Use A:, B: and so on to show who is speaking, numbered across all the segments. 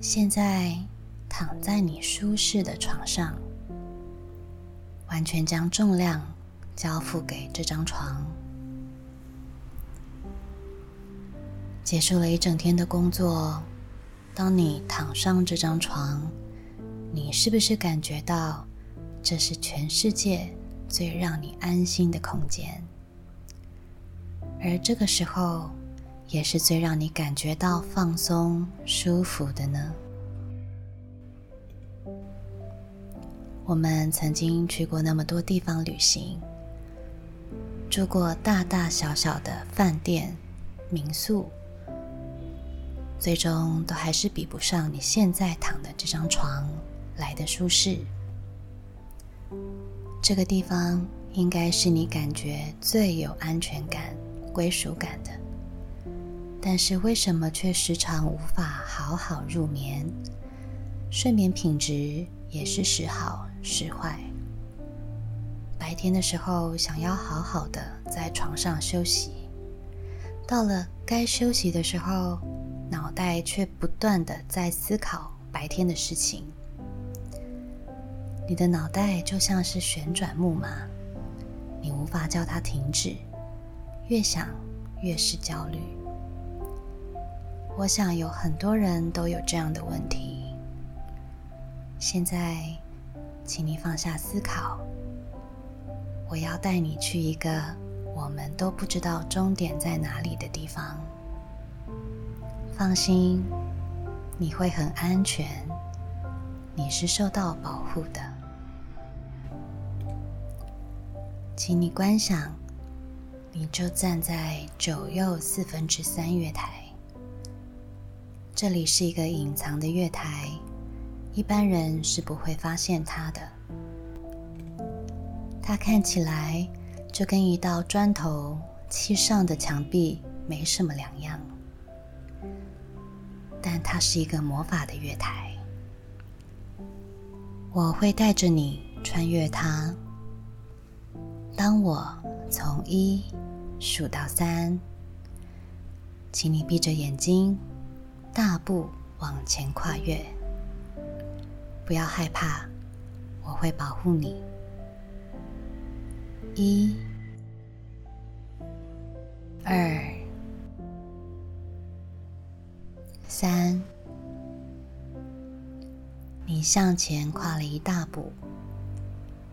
A: 现在躺在你舒适的床上，完全将重量交付给这张床。结束了一整天的工作，当你躺上这张床，你是不是感觉到这是全世界最让你安心的空间？而这个时候。也是最让你感觉到放松、舒服的呢。我们曾经去过那么多地方旅行，住过大大小小的饭店、民宿，最终都还是比不上你现在躺的这张床来的舒适。这个地方应该是你感觉最有安全感、归属感的。但是为什么却时常无法好好入眠？睡眠品质也是时好时坏。白天的时候想要好好的在床上休息，到了该休息的时候，脑袋却不断的在思考白天的事情。你的脑袋就像是旋转木马，你无法叫它停止，越想越是焦虑。我想有很多人都有这样的问题。现在，请你放下思考，我要带你去一个我们都不知道终点在哪里的地方。放心，你会很安全，你是受到保护的。请你观想，你就站在九又四分之三月台。这里是一个隐藏的月台，一般人是不会发现它的。它看起来就跟一道砖头砌上的墙壁没什么两样，但它是一个魔法的月台。我会带着你穿越它。当我从一数到三，请你闭着眼睛。大步往前跨越，不要害怕，我会保护你。一、二、三，你向前跨了一大步，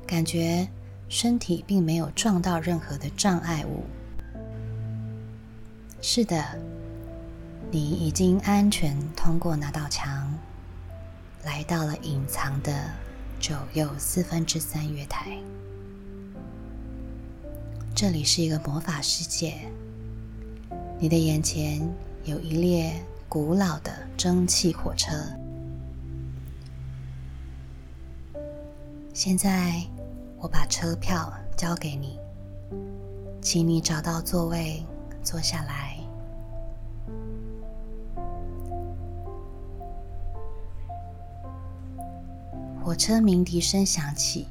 A: 感觉身体并没有撞到任何的障碍物。是的。你已经安全通过那道墙，来到了隐藏的九又四分之三月台。这里是一个魔法世界，你的眼前有一列古老的蒸汽火车。现在我把车票交给你，请你找到座位坐下来。火车鸣笛声响起，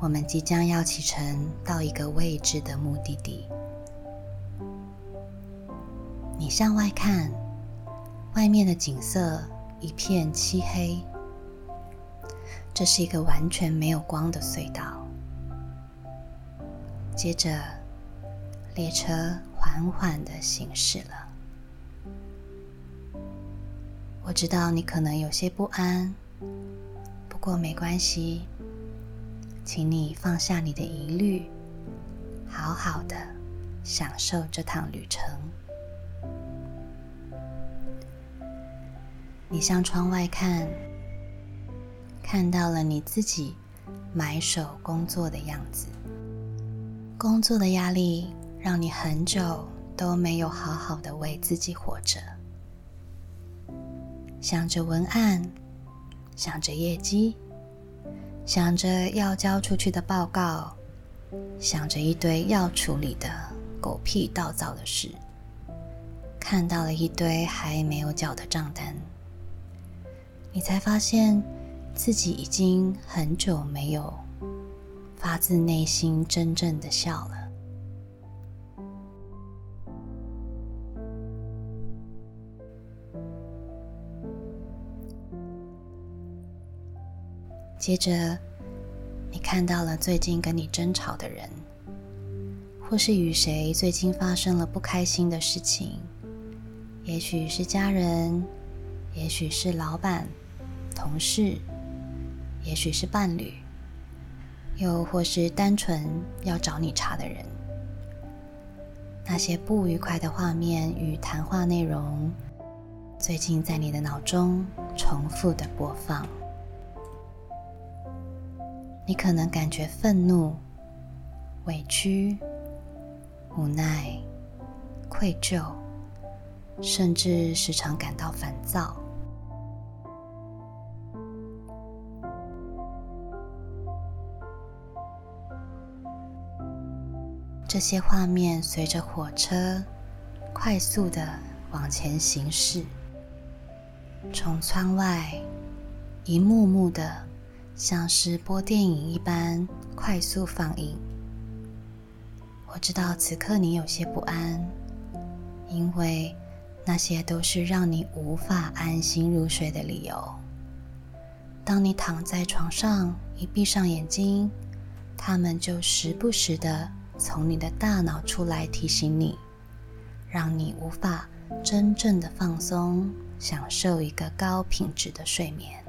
A: 我们即将要启程到一个未知的目的地。你向外看，外面的景色一片漆黑，这是一个完全没有光的隧道。接着，列车缓缓的行驶了。我知道你可能有些不安。不过没关系，请你放下你的疑虑，好好的享受这趟旅程。你向窗外看，看到了你自己埋首工作的样子。工作的压力让你很久都没有好好的为自己活着，想着文案。想着业绩，想着要交出去的报告，想着一堆要处理的狗屁倒灶的事，看到了一堆还没有缴的账单，你才发现自己已经很久没有发自内心真正的笑了。接着，你看到了最近跟你争吵的人，或是与谁最近发生了不开心的事情，也许是家人，也许是老板、同事，也许是伴侣，又或是单纯要找你茬的人。那些不愉快的画面与谈话内容，最近在你的脑中重复的播放。你可能感觉愤怒、委屈、无奈、愧疚，甚至时常感到烦躁。这些画面随着火车快速的往前行驶，从窗外一幕幕的。像是播电影一般快速放映。我知道此刻你有些不安，因为那些都是让你无法安心入睡的理由。当你躺在床上一闭上眼睛，他们就时不时的从你的大脑出来提醒你，让你无法真正的放松，享受一个高品质的睡眠。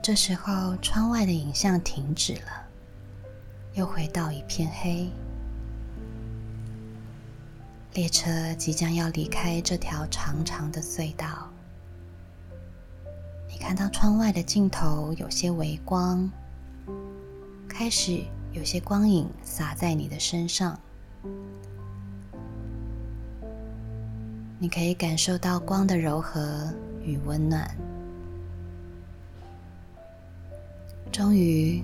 A: 这时候，窗外的影像停止了，又回到一片黑。列车即将要离开这条长长的隧道。你看到窗外的尽头有些微光，开始有些光影洒在你的身上。你可以感受到光的柔和与温暖。终于，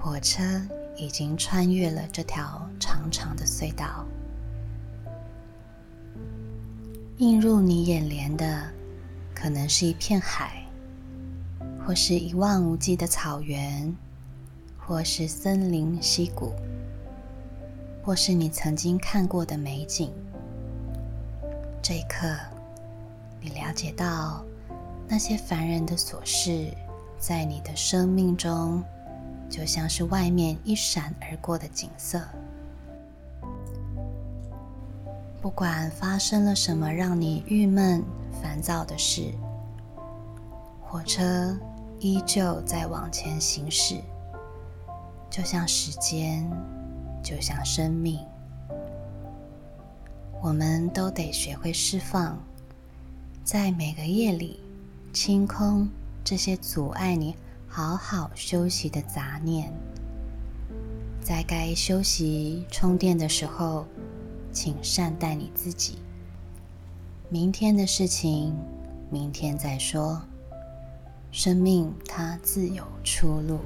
A: 火车已经穿越了这条长长的隧道。映入你眼帘的，可能是一片海，或是一望无际的草原，或是森林溪谷，或是你曾经看过的美景。这一刻，你了解到那些凡人的琐事。在你的生命中，就像是外面一闪而过的景色。不管发生了什么让你郁闷、烦躁的事，火车依旧在往前行驶，就像时间，就像生命。我们都得学会释放，在每个夜里，清空。这些阻碍你好好休息的杂念，在该休息充电的时候，请善待你自己。明天的事情，明天再说。生命它自有出路。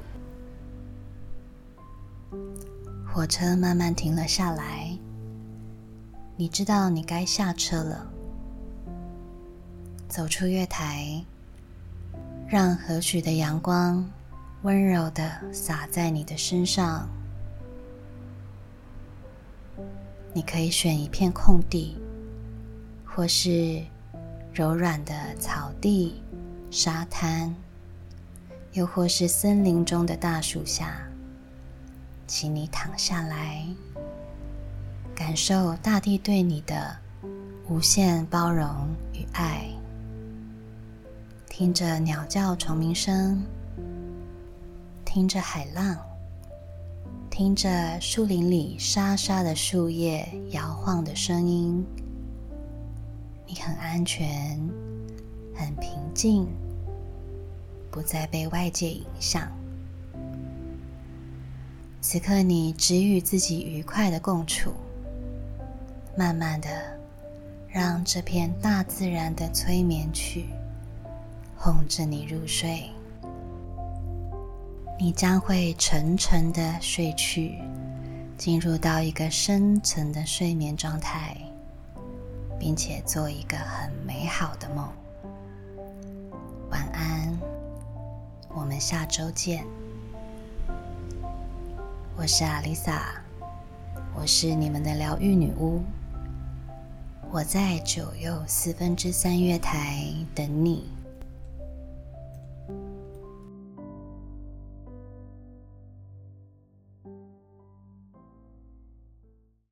A: 火车慢慢停了下来，你知道你该下车了。走出月台。让和煦的阳光温柔的洒在你的身上。你可以选一片空地，或是柔软的草地、沙滩，又或是森林中的大树下。请你躺下来，感受大地对你的无限包容与爱。听着鸟叫、虫鸣声，听着海浪，听着树林里沙沙的树叶摇晃的声音，你很安全，很平静，不再被外界影响。此刻，你只与自己愉快的共处，慢慢的让这片大自然的催眠曲。哄着你入睡，你将会沉沉的睡去，进入到一个深层的睡眠状态，并且做一个很美好的梦。晚安，我们下周见。我是阿丽萨，我是你们的疗愈女巫，我在九又四分之三月台等你。